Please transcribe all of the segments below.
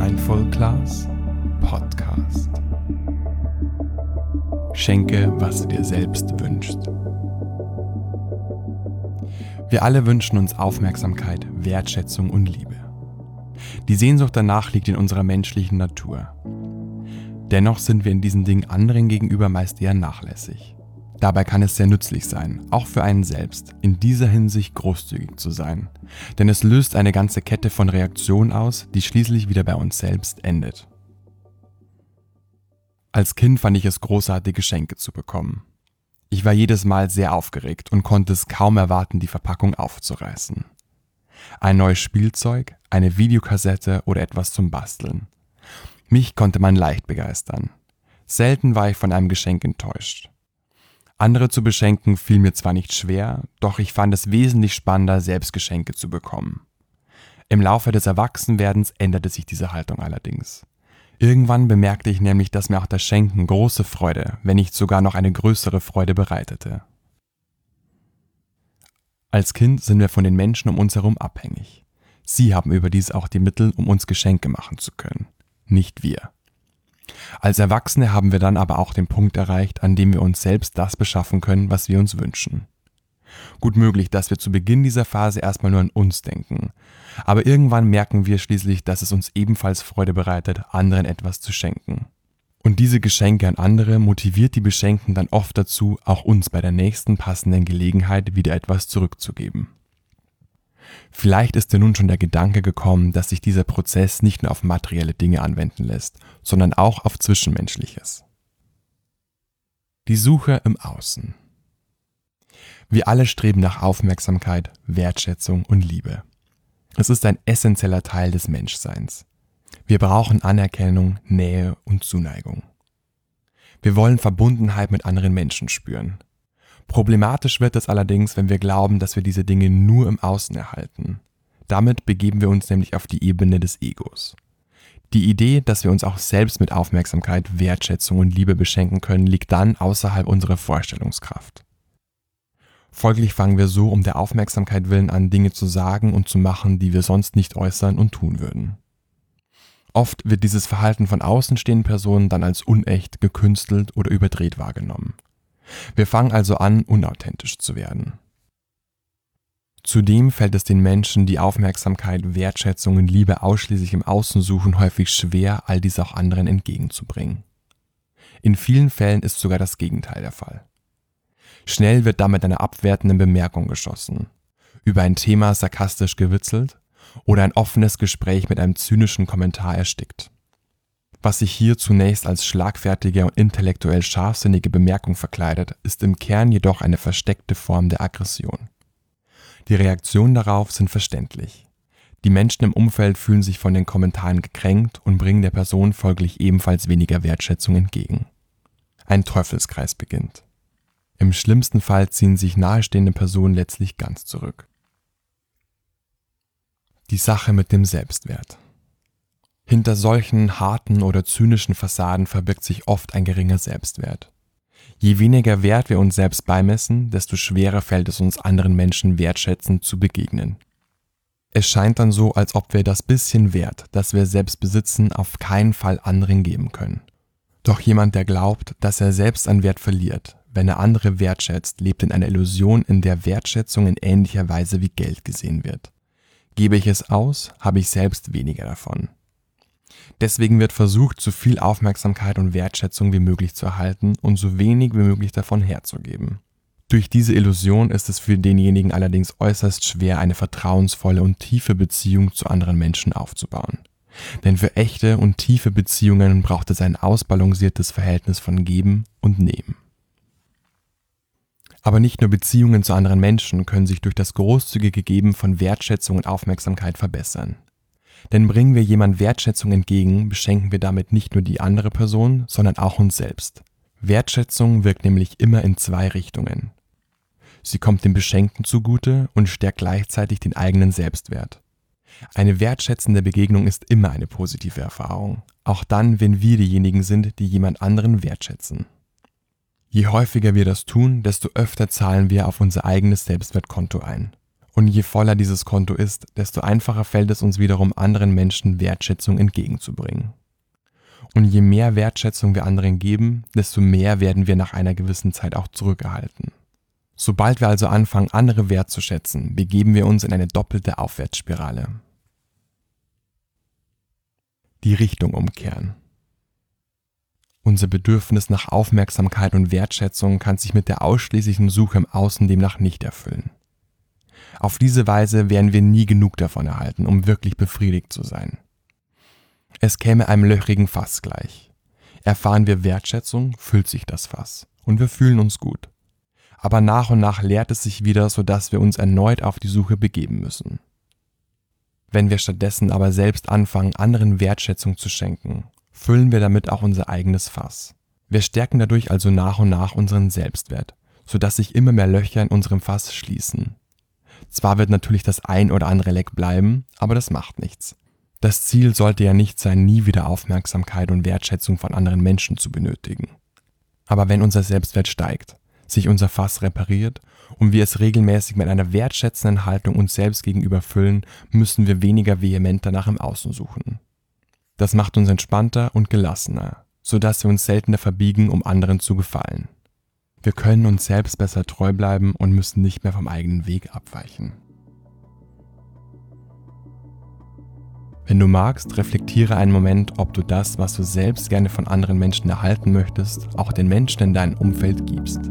Mindful Class Podcast. Schenke, was du dir selbst wünschst. Wir alle wünschen uns Aufmerksamkeit, Wertschätzung und Liebe. Die Sehnsucht danach liegt in unserer menschlichen Natur. Dennoch sind wir in diesen Dingen anderen gegenüber meist eher nachlässig. Dabei kann es sehr nützlich sein, auch für einen selbst, in dieser Hinsicht großzügig zu sein. Denn es löst eine ganze Kette von Reaktionen aus, die schließlich wieder bei uns selbst endet. Als Kind fand ich es großartig, Geschenke zu bekommen. Ich war jedes Mal sehr aufgeregt und konnte es kaum erwarten, die Verpackung aufzureißen. Ein neues Spielzeug, eine Videokassette oder etwas zum Basteln. Mich konnte man leicht begeistern. Selten war ich von einem Geschenk enttäuscht. Andere zu beschenken fiel mir zwar nicht schwer, doch ich fand es wesentlich spannender, selbst Geschenke zu bekommen. Im Laufe des Erwachsenwerdens änderte sich diese Haltung allerdings. Irgendwann bemerkte ich nämlich, dass mir auch das Schenken große Freude, wenn nicht sogar noch eine größere Freude bereitete. Als Kind sind wir von den Menschen um uns herum abhängig. Sie haben überdies auch die Mittel, um uns Geschenke machen zu können, nicht wir. Als Erwachsene haben wir dann aber auch den Punkt erreicht, an dem wir uns selbst das beschaffen können, was wir uns wünschen. Gut möglich, dass wir zu Beginn dieser Phase erstmal nur an uns denken, aber irgendwann merken wir schließlich, dass es uns ebenfalls Freude bereitet, anderen etwas zu schenken. Und diese Geschenke an andere motiviert die Beschenkten dann oft dazu, auch uns bei der nächsten passenden Gelegenheit wieder etwas zurückzugeben. Vielleicht ist dir nun schon der Gedanke gekommen, dass sich dieser Prozess nicht nur auf materielle Dinge anwenden lässt, sondern auch auf Zwischenmenschliches. Die Suche im Außen. Wir alle streben nach Aufmerksamkeit, Wertschätzung und Liebe. Es ist ein essentieller Teil des Menschseins. Wir brauchen Anerkennung, Nähe und Zuneigung. Wir wollen Verbundenheit mit anderen Menschen spüren, Problematisch wird es allerdings, wenn wir glauben, dass wir diese Dinge nur im Außen erhalten. Damit begeben wir uns nämlich auf die Ebene des Egos. Die Idee, dass wir uns auch selbst mit Aufmerksamkeit, Wertschätzung und Liebe beschenken können, liegt dann außerhalb unserer Vorstellungskraft. Folglich fangen wir so um der Aufmerksamkeit willen an, Dinge zu sagen und zu machen, die wir sonst nicht äußern und tun würden. Oft wird dieses Verhalten von außenstehenden Personen dann als unecht, gekünstelt oder überdreht wahrgenommen. Wir fangen also an, unauthentisch zu werden. Zudem fällt es den Menschen, die Aufmerksamkeit, Wertschätzung und Liebe ausschließlich im Außen suchen, häufig schwer, all dies auch anderen entgegenzubringen. In vielen Fällen ist sogar das Gegenteil der Fall. Schnell wird damit eine abwertende Bemerkung geschossen, über ein Thema sarkastisch gewitzelt oder ein offenes Gespräch mit einem zynischen Kommentar erstickt. Was sich hier zunächst als schlagfertige und intellektuell scharfsinnige Bemerkung verkleidet, ist im Kern jedoch eine versteckte Form der Aggression. Die Reaktionen darauf sind verständlich. Die Menschen im Umfeld fühlen sich von den Kommentaren gekränkt und bringen der Person folglich ebenfalls weniger Wertschätzung entgegen. Ein Teufelskreis beginnt. Im schlimmsten Fall ziehen sich nahestehende Personen letztlich ganz zurück. Die Sache mit dem Selbstwert. Hinter solchen harten oder zynischen Fassaden verbirgt sich oft ein geringer Selbstwert. Je weniger Wert wir uns selbst beimessen, desto schwerer fällt es uns anderen Menschen wertschätzend zu begegnen. Es scheint dann so, als ob wir das bisschen Wert, das wir selbst besitzen, auf keinen Fall anderen geben können. Doch jemand, der glaubt, dass er selbst an Wert verliert, wenn er andere wertschätzt, lebt in einer Illusion, in der Wertschätzung in ähnlicher Weise wie Geld gesehen wird. Gebe ich es aus, habe ich selbst weniger davon. Deswegen wird versucht, so viel Aufmerksamkeit und Wertschätzung wie möglich zu erhalten und so wenig wie möglich davon herzugeben. Durch diese Illusion ist es für denjenigen allerdings äußerst schwer, eine vertrauensvolle und tiefe Beziehung zu anderen Menschen aufzubauen. Denn für echte und tiefe Beziehungen braucht es ein ausbalanciertes Verhältnis von Geben und Nehmen. Aber nicht nur Beziehungen zu anderen Menschen können sich durch das großzügige Geben von Wertschätzung und Aufmerksamkeit verbessern. Denn bringen wir jemand Wertschätzung entgegen, beschenken wir damit nicht nur die andere Person, sondern auch uns selbst. Wertschätzung wirkt nämlich immer in zwei Richtungen. Sie kommt dem Beschenkten zugute und stärkt gleichzeitig den eigenen Selbstwert. Eine wertschätzende Begegnung ist immer eine positive Erfahrung, auch dann, wenn wir diejenigen sind, die jemand anderen wertschätzen. Je häufiger wir das tun, desto öfter zahlen wir auf unser eigenes Selbstwertkonto ein. Und je voller dieses Konto ist, desto einfacher fällt es uns wiederum, anderen Menschen Wertschätzung entgegenzubringen. Und je mehr Wertschätzung wir anderen geben, desto mehr werden wir nach einer gewissen Zeit auch zurückerhalten. Sobald wir also anfangen, andere wertzuschätzen, begeben wir uns in eine doppelte Aufwärtsspirale. Die Richtung umkehren. Unser Bedürfnis nach Aufmerksamkeit und Wertschätzung kann sich mit der ausschließlichen Suche im Außen demnach nicht erfüllen. Auf diese Weise werden wir nie genug davon erhalten, um wirklich befriedigt zu sein. Es käme einem löchrigen Fass gleich. Erfahren wir Wertschätzung, füllt sich das Fass und wir fühlen uns gut. Aber nach und nach leert es sich wieder, sodass wir uns erneut auf die Suche begeben müssen. Wenn wir stattdessen aber selbst anfangen, anderen Wertschätzung zu schenken, füllen wir damit auch unser eigenes Fass. Wir stärken dadurch also nach und nach unseren Selbstwert, sodass sich immer mehr Löcher in unserem Fass schließen. Zwar wird natürlich das ein oder andere Leck bleiben, aber das macht nichts. Das Ziel sollte ja nicht sein, nie wieder Aufmerksamkeit und Wertschätzung von anderen Menschen zu benötigen. Aber wenn unser Selbstwert steigt, sich unser Fass repariert und wir es regelmäßig mit einer wertschätzenden Haltung uns selbst gegenüber füllen, müssen wir weniger vehement danach im Außen suchen. Das macht uns entspannter und gelassener, sodass wir uns seltener verbiegen, um anderen zu gefallen. Wir können uns selbst besser treu bleiben und müssen nicht mehr vom eigenen Weg abweichen. Wenn du magst, reflektiere einen Moment, ob du das, was du selbst gerne von anderen Menschen erhalten möchtest, auch den Menschen in deinem Umfeld gibst.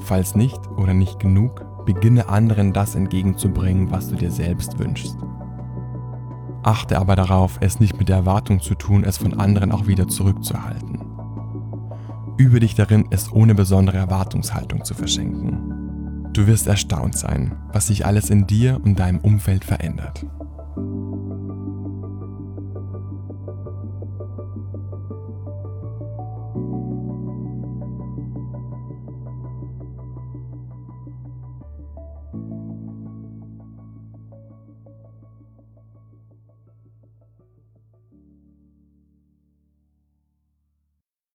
Falls nicht oder nicht genug, beginne anderen das entgegenzubringen, was du dir selbst wünschst. Achte aber darauf, es nicht mit der Erwartung zu tun, es von anderen auch wieder zurückzuhalten. Übe dich darin, es ohne besondere Erwartungshaltung zu verschenken. Du wirst erstaunt sein, was sich alles in dir und deinem Umfeld verändert.